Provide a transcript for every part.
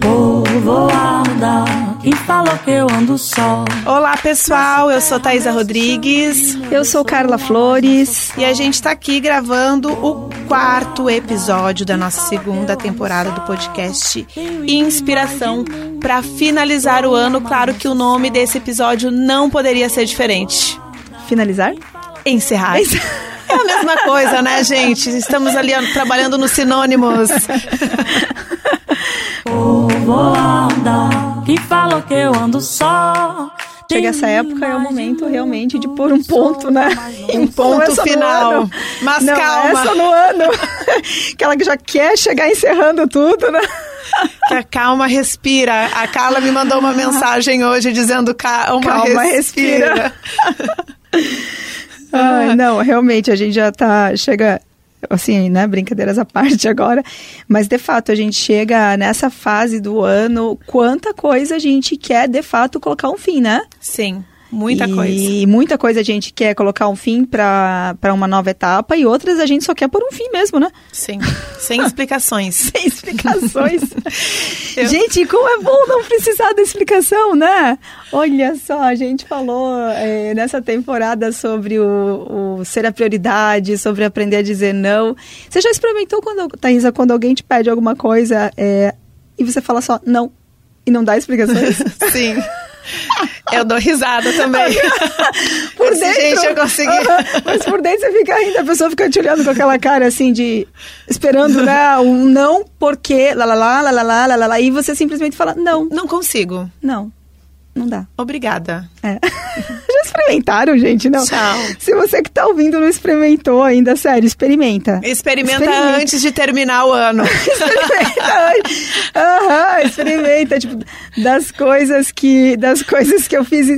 Povoada, quem falou que eu ando só? Olá pessoal, eu sou Thaisa Rodrigues. Eu sou Carla Flores. E a gente está aqui gravando o quarto episódio da nossa segunda temporada do podcast Inspiração. Para finalizar o ano, claro que o nome desse episódio não poderia ser diferente. Finalizar? Encerrar. É a mesma coisa, né, gente? Estamos ali trabalhando nos sinônimos. Falou que eu ando só? Chega essa época, é o momento realmente de pôr um ponto, né? Um ponto final. Mas Não, calma. Só no ano. Aquela que já quer chegar encerrando tudo, né? Que a calma respira. A Carla me mandou uma mensagem hoje dizendo calma, Calma, respira. Ai, não, realmente, a gente já tá. Chega. Assim, né? Brincadeiras à parte agora. Mas, de fato, a gente chega nessa fase do ano, quanta coisa a gente quer, de fato, colocar um fim, né? Sim, muita e coisa. E muita coisa a gente quer colocar um fim para uma nova etapa e outras a gente só quer por um fim mesmo, né? Sim, sem explicações. Sem explicações. Eu- Gente, como é bom não precisar da explicação, né? Olha só, a gente falou eh, nessa temporada sobre o, o ser a prioridade, sobre aprender a dizer não. Você já experimentou, quando, Thaisa, quando alguém te pede alguma coisa eh, e você fala só não e não dá explicações? Sim. Eu dou risada também. por Esse, dentro. Gente, eu consegui. Aham, Mas por dentro você fica ainda, a pessoa fica te olhando com aquela cara assim de. esperando, né? Um não, porque, lá, lá, lá, lá, lá, lá, lá, lá, e você simplesmente fala: não, Não consigo. não, não dá. Obrigada. É. Experimentaram, gente? Não. Tchau. Se você que tá ouvindo não experimentou ainda, sério, experimenta. Experimenta, Experimenta. antes de terminar o ano. experimenta. Aham, experimenta, tipo, das coisas que das coisas que eu fiz,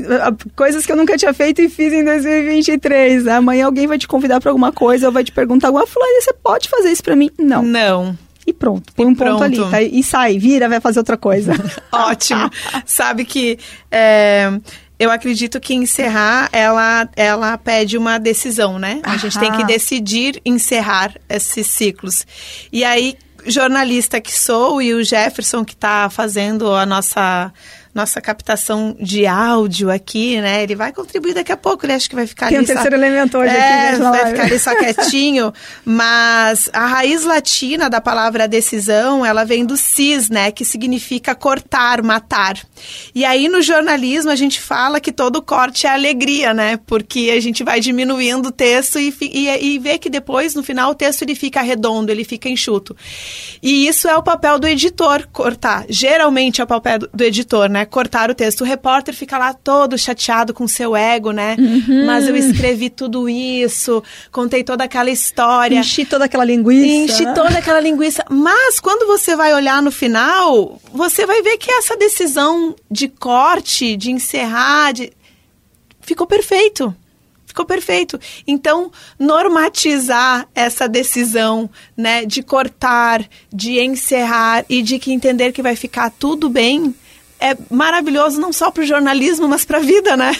coisas que eu nunca tinha feito e fiz em 2023. Amanhã alguém vai te convidar pra alguma coisa ou vai te perguntar alguma fulana, você pode fazer isso pra mim? Não. Não. E pronto, põe um ponto pronto. ali, tá? E sai, vira, vai fazer outra coisa. Ótimo. Sabe que é, eu acredito que encerrar, ela, ela pede uma decisão, né? A gente tem que Aham. decidir encerrar esses ciclos. E aí, jornalista que sou e o Jefferson que está fazendo a nossa nossa captação de áudio aqui, né? Ele vai contribuir daqui a pouco, ele acha que vai ficar Tem ali um terceiro elemento hoje é, aqui, vai ficar ali só quietinho, mas a raiz latina da palavra decisão, ela vem do cis, né, que significa cortar, matar. E aí no jornalismo a gente fala que todo corte é alegria, né, porque a gente vai diminuindo o texto e, e, e vê que depois, no final, o texto ele fica redondo, ele fica enxuto. E isso é o papel do editor, cortar. Geralmente é o papel do editor, né, cortar o texto. O repórter fica lá todo chateado com seu ego, né, Uhum. mas eu escrevi tudo isso, contei toda aquela história. Enchi toda aquela linguiça. Enche né? toda aquela linguiça. Mas quando você vai olhar no final, você vai ver que essa decisão de corte, de encerrar, de... ficou perfeito. Ficou perfeito. Então, normatizar essa decisão, né, de cortar, de encerrar e de que entender que vai ficar tudo bem, é maravilhoso não só para o jornalismo, mas para a vida, né?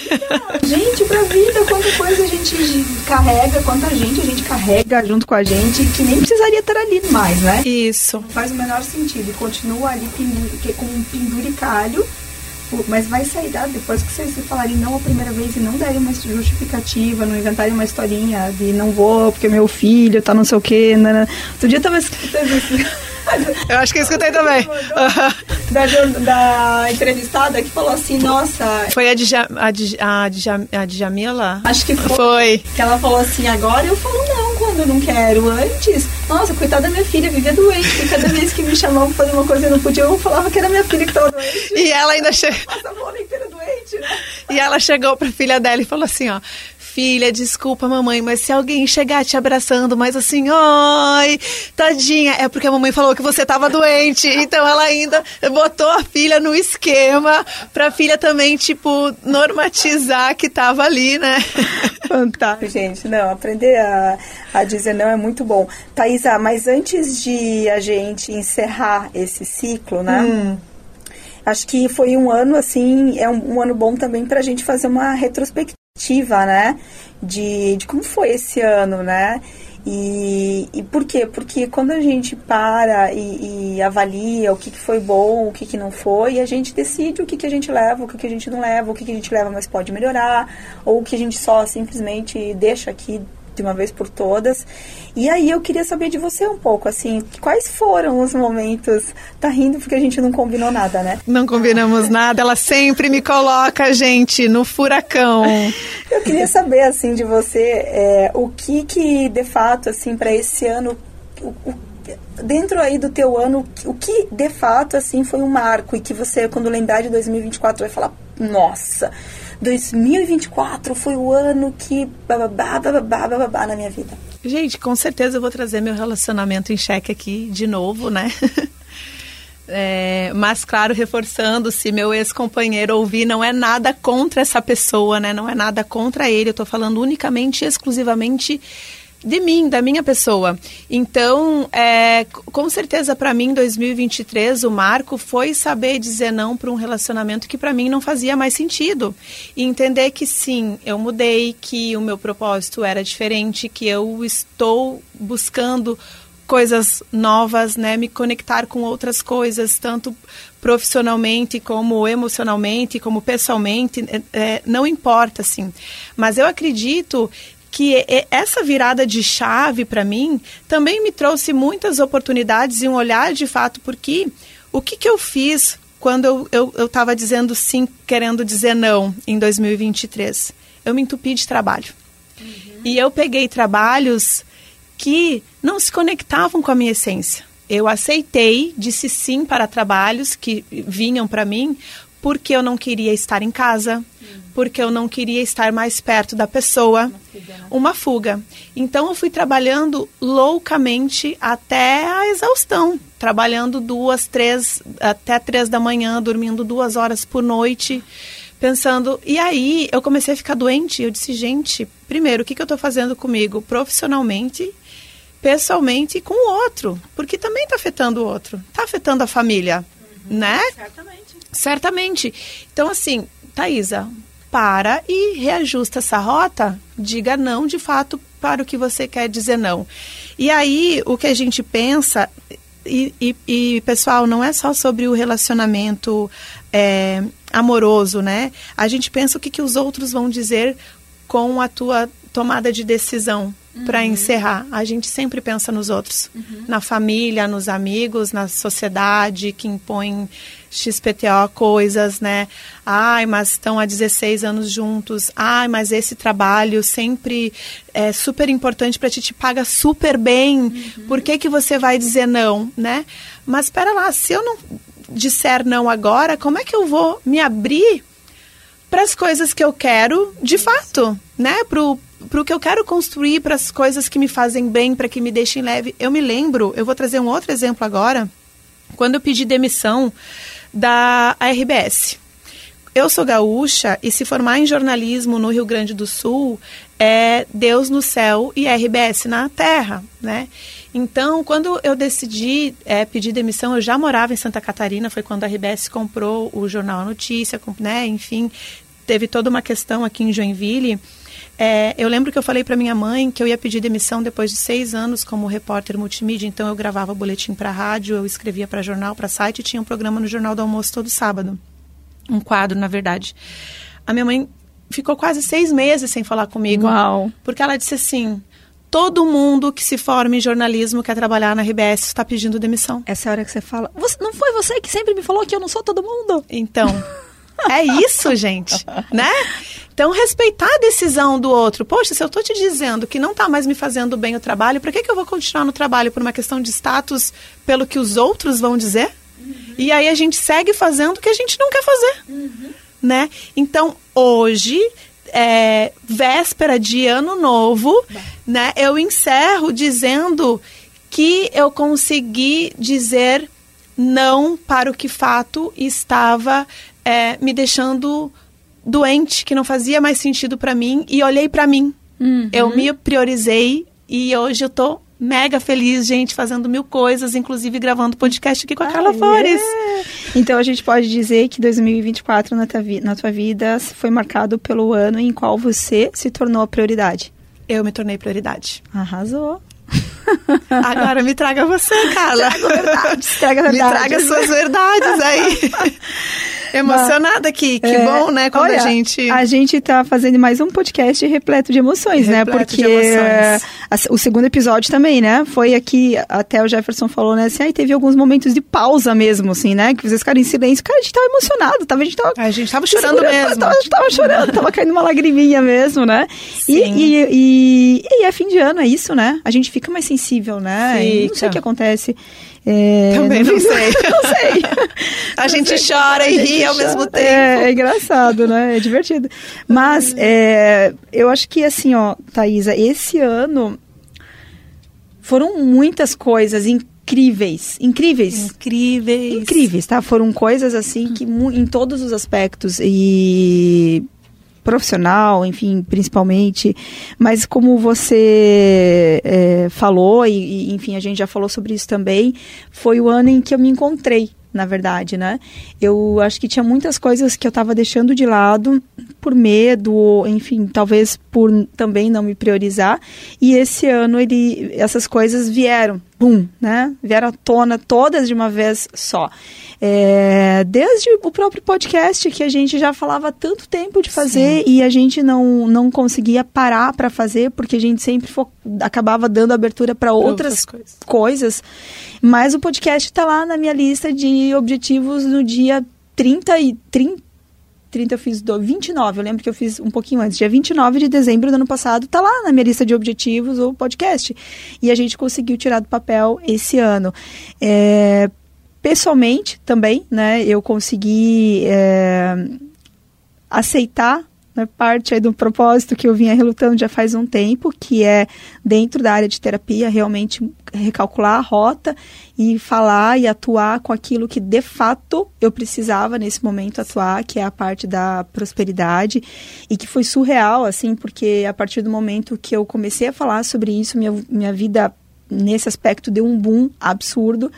Gente, pra vida, quanta coisa a gente carrega, quanta gente a gente carrega junto com a gente, que nem precisaria estar ali mais, né? Isso. Faz o menor sentido. E continua ali pendu- que- com um penduricalho, mas vai sair dado depois que vocês falarem não a primeira vez e não derem uma justificativa, não inventarem uma historinha de não vou porque meu filho tá não sei o quê. Né? Outro dia eu tava escutando isso. Eu acho que eu escutei também. da, da entrevistada que falou assim, nossa, Foi a, a, a, a Djamila? acho que foi. Foi. Que ela falou assim, agora eu falo não quando eu não quero. Antes, nossa, coitada da minha filha, vivia doente. E cada vez que me chamavam pra fazer uma coisa e não podia, eu falava que era minha filha que tava doente. E ela ainda che... Passa a inteira doente, né? e ela chegou pra filha dela e falou assim, ó. Filha, desculpa, mamãe, mas se alguém chegar te abraçando, mas assim, ai, tadinha, é porque a mamãe falou que você tava doente. Então ela ainda botou a filha no esquema pra filha também, tipo, normatizar que tava ali, né? Fantástico, gente. Não, aprender a, a dizer não é muito bom. Thaisa, mas antes de a gente encerrar esse ciclo, né? Acho que foi um ano, assim, é um, um ano bom também pra gente fazer uma retrospectiva, né? De, de como foi esse ano, né? E, e por quê? Porque quando a gente para e, e avalia o que, que, foi bom, o que, que não foi, a gente decide o que, que a gente leva, o que, que a gente não leva, o que, que a gente leva, mas pode melhorar, ou o que a gente só simplesmente deixa aqui de uma vez por todas. E aí eu queria saber de você um pouco, assim, quais foram os momentos. Tá rindo porque a gente não combinou nada, né? Não combinamos nada, ela sempre me coloca, gente, no furacão. eu queria saber, assim, de você, é, o que que, de fato, assim, para esse ano, o, o, dentro aí do teu ano, o que de fato, assim, foi um marco e que você, quando lembrar de 2024, vai falar, nossa 2024 foi o ano que bababá, bababá, bababá na minha vida. Gente, com certeza eu vou trazer meu relacionamento em xeque aqui de novo, né? É, mas, claro, reforçando, se meu ex-companheiro ouvir, não é nada contra essa pessoa, né? Não é nada contra ele. Eu tô falando unicamente, exclusivamente de mim, da minha pessoa. Então, é, com certeza para mim, 2023, o marco foi saber dizer não para um relacionamento que para mim não fazia mais sentido. E entender que sim, eu mudei, que o meu propósito era diferente, que eu estou buscando coisas novas, né, me conectar com outras coisas, tanto profissionalmente como emocionalmente, como pessoalmente, é, é não importa, assim. Mas eu acredito que essa virada de chave para mim também me trouxe muitas oportunidades e um olhar de fato, porque o que, que eu fiz quando eu estava dizendo sim, querendo dizer não em 2023? Eu me entupi de trabalho. Uhum. E eu peguei trabalhos que não se conectavam com a minha essência. Eu aceitei, disse sim para trabalhos que vinham para mim porque eu não queria estar em casa, porque eu não queria estar mais perto da pessoa. Uma fuga. Né? Uma fuga. Então eu fui trabalhando loucamente até a exaustão, trabalhando duas, três, até três da manhã, dormindo duas horas por noite, pensando. E aí eu comecei a ficar doente. Eu disse, gente, primeiro, o que, que eu estou fazendo comigo profissionalmente? pessoalmente e com o outro, porque também está afetando o outro, está afetando a família, uhum, né? Certamente. Certamente. Então, assim, Thaisa, para e reajusta essa rota, diga não de fato para o que você quer dizer não. E aí, o que a gente pensa, e, e, e pessoal, não é só sobre o relacionamento é, amoroso, né? A gente pensa o que, que os outros vão dizer com a tua tomada de decisão uhum. para encerrar. A gente sempre pensa nos outros, uhum. na família, nos amigos, na sociedade que impõe XPTO coisas, né? Ai, mas estão há 16 anos juntos. Ai, mas esse trabalho sempre é super importante para ti, te paga super bem. Uhum. Por que que você vai dizer não, né? Mas espera lá, se eu não disser não agora, como é que eu vou me abrir para as coisas que eu quero de fato, né? Pro para o que eu quero construir, para as coisas que me fazem bem, para que me deixem leve. Eu me lembro, eu vou trazer um outro exemplo agora, quando eu pedi demissão da RBS. Eu sou gaúcha e se formar em jornalismo no Rio Grande do Sul é Deus no céu e RBS na terra, né? Então, quando eu decidi é, pedir demissão, eu já morava em Santa Catarina, foi quando a RBS comprou o Jornal Notícia, né? Enfim, teve toda uma questão aqui em Joinville. É, eu lembro que eu falei para minha mãe que eu ia pedir demissão depois de seis anos como repórter multimídia, então eu gravava boletim para rádio, eu escrevia para jornal, para site e tinha um programa no Jornal do Almoço todo sábado. Um quadro, na verdade. A minha mãe ficou quase seis meses sem falar comigo. Uau. Porque ela disse assim: todo mundo que se forma em jornalismo quer trabalhar na RBS está pedindo demissão. Essa é a hora que você fala. Você, não foi você que sempre me falou que eu não sou todo mundo? Então. É isso, gente, né? Então, respeitar a decisão do outro. Poxa, se eu estou te dizendo que não está mais me fazendo bem o trabalho, para que, que eu vou continuar no trabalho? Por uma questão de status, pelo que os outros vão dizer? Uhum. E aí a gente segue fazendo o que a gente não quer fazer, uhum. né? Então, hoje, é, véspera de ano novo, né? Eu encerro dizendo que eu consegui dizer não para o que fato estava é, me deixando doente, que não fazia mais sentido para mim, e olhei para mim. Uhum. Eu me priorizei e hoje eu tô mega feliz, gente, fazendo mil coisas, inclusive gravando podcast aqui com a ah, Carla Flores. Yeah. Então a gente pode dizer que 2024 na tua, na tua vida foi marcado pelo ano em qual você se tornou a prioridade. Eu me tornei prioridade. Arrasou. Agora me traga você, Carla. Traga traga. Me traga suas verdades aí. Emocionada aqui, que é, bom, né? Quando olha, a gente. A gente tá fazendo mais um podcast repleto de emoções, repleto né? Porque emoções. A, o segundo episódio também, né? Foi aqui, até o Jefferson falou, né? Assim, aí teve alguns momentos de pausa mesmo, assim, né? Que vocês ficaram em silêncio. Cara, a gente tava emocionado, tava, a gente tava. A gente tava chorando mesmo. Tava, a gente tava chorando, tava caindo uma lagriminha mesmo, né? Sim. E, e, e, e é fim de ano, é isso, né? A gente fica mais sensível, né? Não sei o que acontece. É, Também não, não sei. não sei. A gente sei. chora e ri ao mesmo tempo. É, é, engraçado, né? É divertido. Mas é, eu acho que assim, ó, Thaisa, esse ano foram muitas coisas incríveis. Incríveis. Incríveis. Incríveis, tá? Foram coisas assim que em todos os aspectos. E profissional, enfim, principalmente. Mas como você é, falou, e, e, enfim, a gente já falou sobre isso também, foi o ano em que eu me encontrei na verdade, né? Eu acho que tinha muitas coisas que eu estava deixando de lado por medo, ou, enfim, talvez por também não me priorizar. E esse ano ele, essas coisas vieram, bum, né? Vieram à tona todas de uma vez só. É, desde o próprio podcast que a gente já falava tanto tempo de fazer Sim. e a gente não, não conseguia parar para fazer porque a gente sempre acabava dando abertura para outras, outras coisas. coisas. Mas o podcast está lá na minha lista de objetivos no dia 30 e 30 30 eu fiz do, 29, eu lembro que eu fiz um pouquinho antes, dia 29 de dezembro do ano passado, tá lá na minha lista de objetivos o podcast. E a gente conseguiu tirar do papel esse ano. É, pessoalmente também, né, eu consegui é, aceitar né, parte do propósito que eu vinha relutando já faz um tempo, que é dentro da área de terapia realmente recalcular a rota e falar e atuar com aquilo que de fato eu precisava nesse momento atuar, que é a parte da prosperidade. E que foi surreal assim, porque a partir do momento que eu comecei a falar sobre isso, minha, minha vida nesse aspecto deu um boom absurdo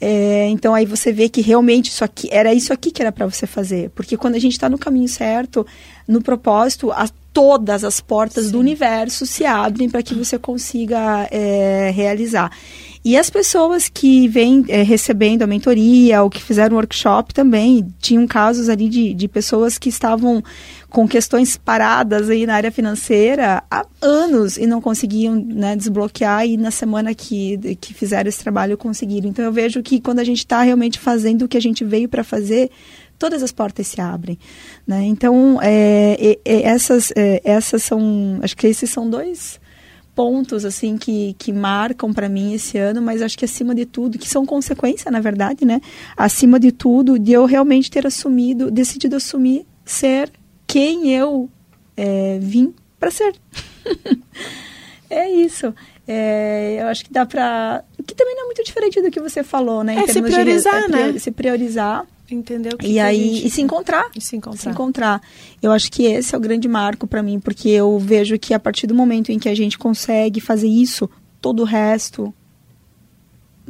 é, então aí você vê que realmente isso aqui era isso aqui que era para você fazer, porque quando a gente está no caminho certo, no propósito, a, todas as portas Sim. do universo se abrem para que você consiga é, realizar. E as pessoas que vêm é, recebendo a mentoria ou que fizeram workshop também, tinham casos ali de, de pessoas que estavam com questões paradas aí na área financeira há anos e não conseguiam né, desbloquear e na semana que, que fizeram esse trabalho conseguiram. Então eu vejo que quando a gente está realmente fazendo o que a gente veio para fazer, todas as portas se abrem. Né? Então é, é, essas, é, essas são, acho que esses são dois pontos assim que, que marcam para mim esse ano, mas acho que acima de tudo, que são consequência, na verdade, né? Acima de tudo, de eu realmente ter assumido, decidido assumir ser quem eu é, vim para ser. é isso. É, eu acho que dá para que também não é muito diferente do que você falou, né? Em é se priorizar, de, é, né? Se priorizar entendeu? e aí e se encontrar, e se encontrar, se encontrar. Eu acho que esse é o grande marco para mim, porque eu vejo que a partir do momento em que a gente consegue fazer isso, todo o resto,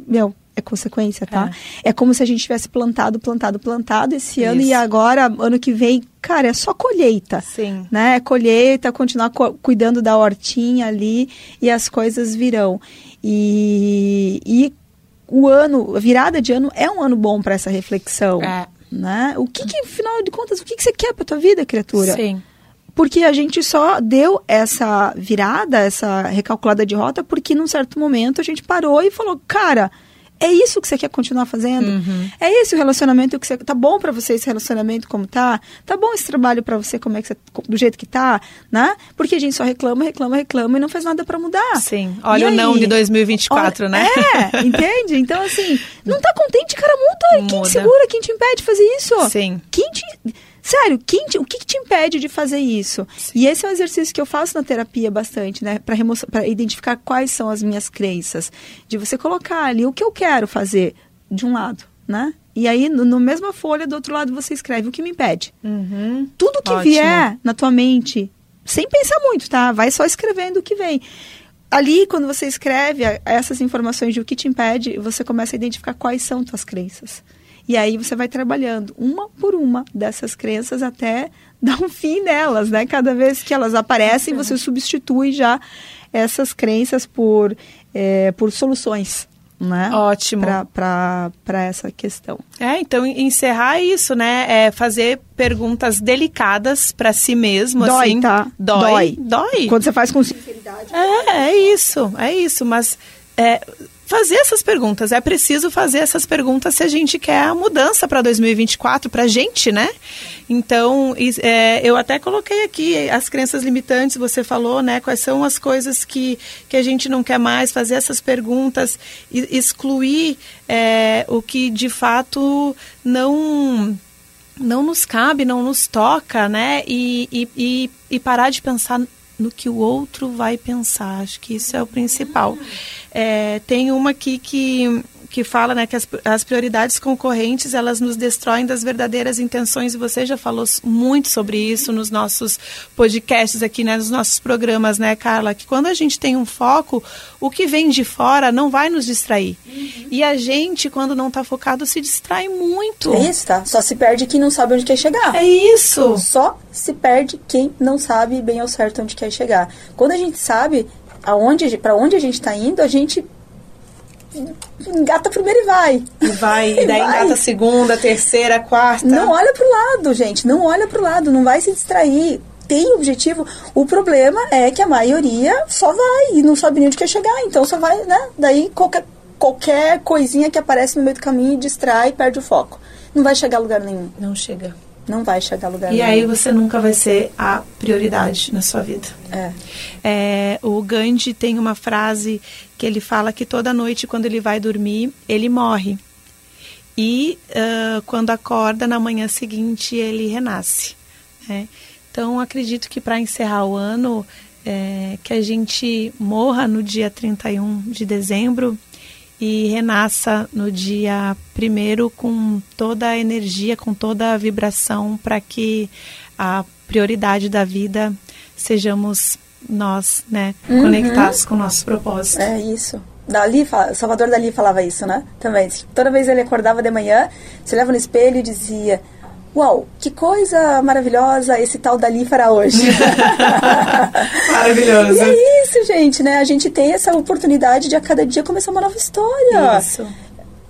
meu, é consequência, tá? É. é como se a gente tivesse plantado, plantado, plantado esse isso. ano e agora ano que vem, cara, é só colheita, Sim. né? É colheita, continuar cu cuidando da hortinha ali e as coisas virão. E, e o ano, a virada de ano é um ano bom para essa reflexão. É. Né? O que, que, afinal de contas, o que, que você quer para tua vida, criatura? Sim. Porque a gente só deu essa virada, essa recalculada de rota, porque num certo momento a gente parou e falou, cara, é isso que você quer continuar fazendo? Uhum. É esse o relacionamento que você tá bom para você esse relacionamento como tá? Tá bom esse trabalho para você como é que você, do jeito que tá, né? Porque a gente só reclama, reclama, reclama e não faz nada para mudar. Sim. Olha o não de 2024, Olha, né? É, entende? Então assim, não tá contente, cara, muda. muda. Quem te segura, quem te impede de fazer isso? Sim. Quem te Sério, quem te, o que, que, te impede de fazer isso? Sim. E esse é um exercício que eu faço na terapia bastante, né? Para identificar quais são as minhas crenças. De você colocar ali o que eu quero fazer de um lado, né? E aí, no, no mesma folha, do outro lado, você escreve o que me impede. Uhum. Tudo que Ótimo. vier na tua mente, sem pensar muito, tá? Vai só escrevendo o que vem. Ali, quando você escreve essas informações de o que te impede, você começa a identificar quais são tuas crenças. E aí você vai trabalhando uma por uma dessas crenças até dar um fim nelas, né? Cada vez que elas aparecem, você substitui já essas crenças por, é, por soluções né? Ótimo. Para essa questão. É, então encerrar isso, né? É fazer perguntas delicadas para si mesmo. Dói, assim. tá? Dói. Dói. Quando você faz com sinceridade. É, é isso, é isso. Mas é, fazer essas perguntas. É preciso fazer essas perguntas se a gente quer a mudança para 2024 para a gente, né? Então, é, eu até coloquei aqui as crenças limitantes, você falou, né? Quais são as coisas que, que a gente não quer mais, fazer essas perguntas, excluir é, o que de fato não não nos cabe, não nos toca, né? E, e, e, e parar de pensar no que o outro vai pensar. Acho que isso é o principal. É, tem uma aqui que que fala né, que as, as prioridades concorrentes elas nos destroem das verdadeiras intenções e você já falou muito sobre isso nos nossos podcasts aqui, né, nos nossos programas, né, Carla? Que quando a gente tem um foco, o que vem de fora não vai nos distrair. Uhum. E a gente, quando não está focado, se distrai muito. É isso, tá? Só se perde quem não sabe onde quer chegar. É isso. Só se perde quem não sabe bem ao certo onde quer chegar. Quando a gente sabe aonde, para onde a gente está indo, a gente engata primeiro e vai. E vai, e daí vai. engata a segunda, terceira, quarta. Não olha pro lado, gente. Não olha pro lado, não vai se distrair. Tem objetivo. O problema é que a maioria só vai e não sabe nem onde quer chegar. Então só vai, né? Daí qualquer, qualquer coisinha que aparece no meio do caminho distrai e perde o foco. Não vai chegar a lugar nenhum. Não chega não vai chegar a lugar E nenhum. aí você nunca vai ser a prioridade na sua vida. É. é. O Gandhi tem uma frase que ele fala que toda noite, quando ele vai dormir, ele morre. E uh, quando acorda, na manhã seguinte, ele renasce. Né? Então, acredito que para encerrar o ano, é, que a gente morra no dia 31 de dezembro e renasça no dia primeiro com toda a energia, com toda a vibração para que a prioridade da vida sejamos nós, né, uhum. conectados com o nosso propósito. É isso. Dali, Salvador Dali falava isso, né? Também. Toda vez ele acordava de manhã, se olhava no espelho e dizia: Uau, que coisa maravilhosa esse tal Dali fará hoje. Maravilhoso. E é gente, né? A gente tem essa oportunidade de a cada dia começar uma nova história. Isso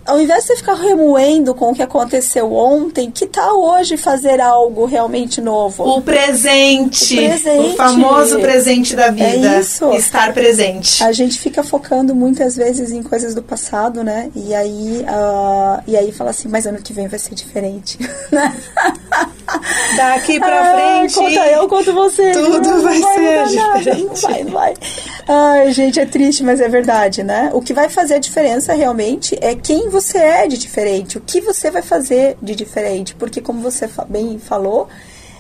ao invés de você ficar remoendo com o que aconteceu ontem, que tal hoje fazer algo realmente novo? O presente. O, presente. o famoso presente da vida. É isso. Estar presente. A gente fica focando muitas vezes em coisas do passado, né? E aí, uh, e aí fala assim, mas ano que vem vai ser diferente. Daqui pra ah, frente. Conta eu, conto você. Tudo vai, vai ser diferente. Não vai, não vai. Ai, gente, é triste, mas é verdade, né? O que vai fazer a diferença realmente é quem você é de diferente, o que você vai fazer de diferente, porque como você bem falou,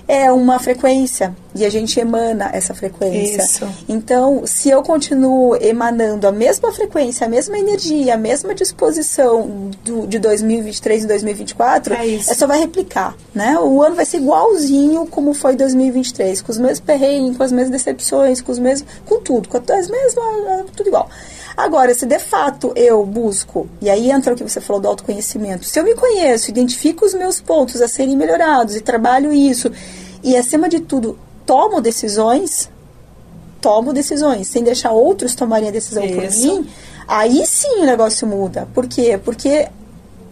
é uma frequência e a gente emana essa frequência. Isso. Então, se eu continuo emanando a mesma frequência, a mesma energia, a mesma disposição do, de 2023 e 2024, é, isso. é só vai replicar, né? O ano vai ser igualzinho como foi 2023, com os mesmos perrengues, com as mesmas decepções, com os mesmos, com tudo, com as mesmas, tudo igual. Agora, se de fato eu busco, e aí entra o que você falou do autoconhecimento, se eu me conheço, identifico os meus pontos a serem melhorados e trabalho isso, e acima de tudo, tomo decisões, tomo decisões, sem deixar outros tomarem a decisão isso. por mim, aí sim o negócio muda. Por quê? Porque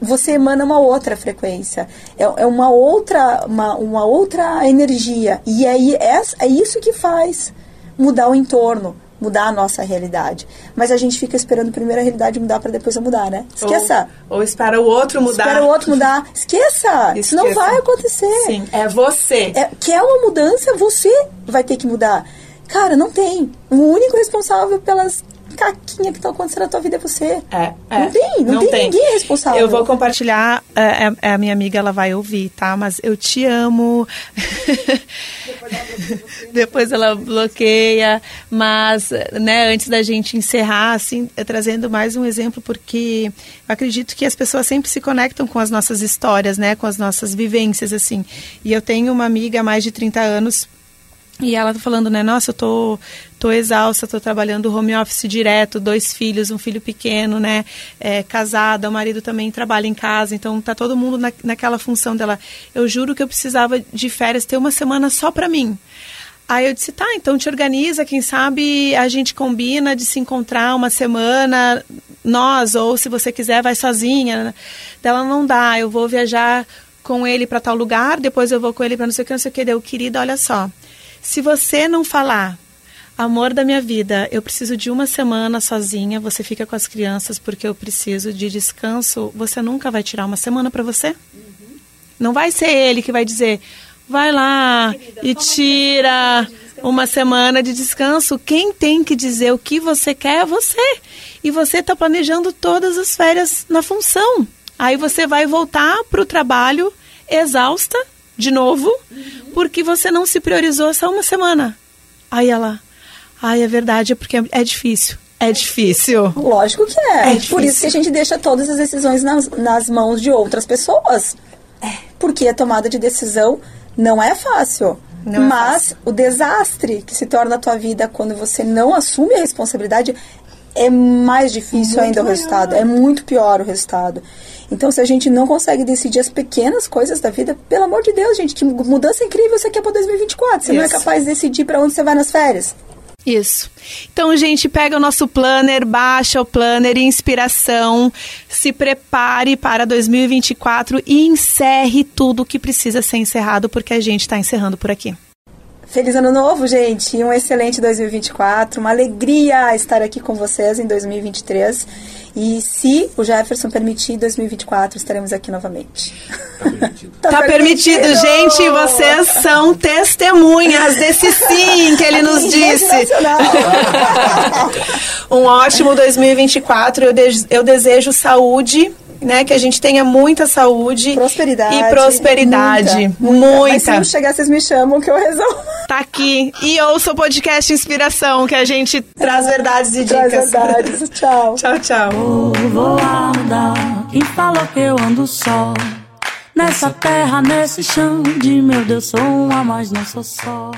você emana uma outra frequência, é, é uma outra uma, uma outra energia e aí é, é isso que faz mudar o entorno, mudar a nossa realidade. Mas a gente fica esperando primeiro a realidade mudar para depois eu mudar, né? Esqueça. Ou, ou, espera o outro mudar. Espera o outro mudar. Esqueça. Isso não vai acontecer. Sim, é você. É, quer uma mudança, você vai ter que mudar. Cara, não tem. O único responsável pelas caquinha que tá acontecendo na tua vida é você. É, é. Não tem, não, não tem, tem, ninguém responsável. Eu vou compartilhar, é, é, é, a minha amiga, ela vai ouvir, tá? Mas eu te amo. Depois ela bloqueia. Mas, né, antes da gente encerrar, assim, trazendo mais um exemplo, porque eu acredito que as pessoas sempre se conectam com as nossas histórias, né? Com as nossas vivências, assim. E eu tenho uma amiga há mais de 30 anos e ela tá falando, né? Nossa, eu tô, tô exausta, tô trabalhando home office direto, dois filhos, um filho pequeno, né? É, casada, o marido também trabalha em casa, então tá todo mundo na, naquela função dela. Eu juro que eu precisava de férias, ter uma semana só para mim. Aí eu disse, tá, então te organiza, quem sabe a gente combina de se encontrar uma semana, nós, ou se você quiser, vai sozinha. Dela não dá, eu vou viajar com ele para tal lugar, depois eu vou com ele para não sei o que, não sei o que. Deu, querida, olha só, se você não falar, amor da minha vida, eu preciso de uma semana sozinha, você fica com as crianças porque eu preciso de descanso, você nunca vai tirar uma semana para você? Uhum. Não vai ser ele que vai dizer, vai lá Querida, e tira uma semana de descanso. Quem tem que dizer o que você quer é você. E você está planejando todas as férias na função. Aí você vai voltar para o trabalho exausta, de novo, uhum. porque você não se priorizou só uma semana. Aí ela, ai, é verdade, é porque é difícil. É difícil. Lógico que é. é Por isso que a gente deixa todas as decisões nas, nas mãos de outras pessoas. É. Porque a tomada de decisão não é fácil. Não mas é fácil. o desastre que se torna a tua vida quando você não assume a responsabilidade é mais difícil muito ainda o resultado. É muito pior o resultado. Então, se a gente não consegue decidir as pequenas coisas da vida, pelo amor de Deus, gente, que mudança incrível você quer para 2024. Você Isso. não é capaz de decidir para onde você vai nas férias. Isso. Então, gente, pega o nosso planner, baixa o planner, inspiração, se prepare para 2024 e encerre tudo o que precisa ser encerrado, porque a gente está encerrando por aqui. Feliz ano novo, gente! Um excelente 2024, uma alegria estar aqui com vocês em 2023. E se o Jefferson permitir, 2024 estaremos aqui novamente. Tá permitido. tá, tá permitido. permitido, gente. Vocês são testemunhas desse sim que ele nos disse. um ótimo 2024. Eu, de eu desejo saúde né? Que a gente tenha muita saúde. Prosperidade. E prosperidade. Muita. muita. muita. Mas se não chegar, vocês me chamam que eu resolvo. Tá aqui. E ouça o podcast Inspiração, que a gente traz verdades e traz dicas. Traz verdades. tchau. tchau, tchau. Voada, quem falou que eu ando só? Nessa terra, nesse chão de meu Deus, sou uma, mas não sou só.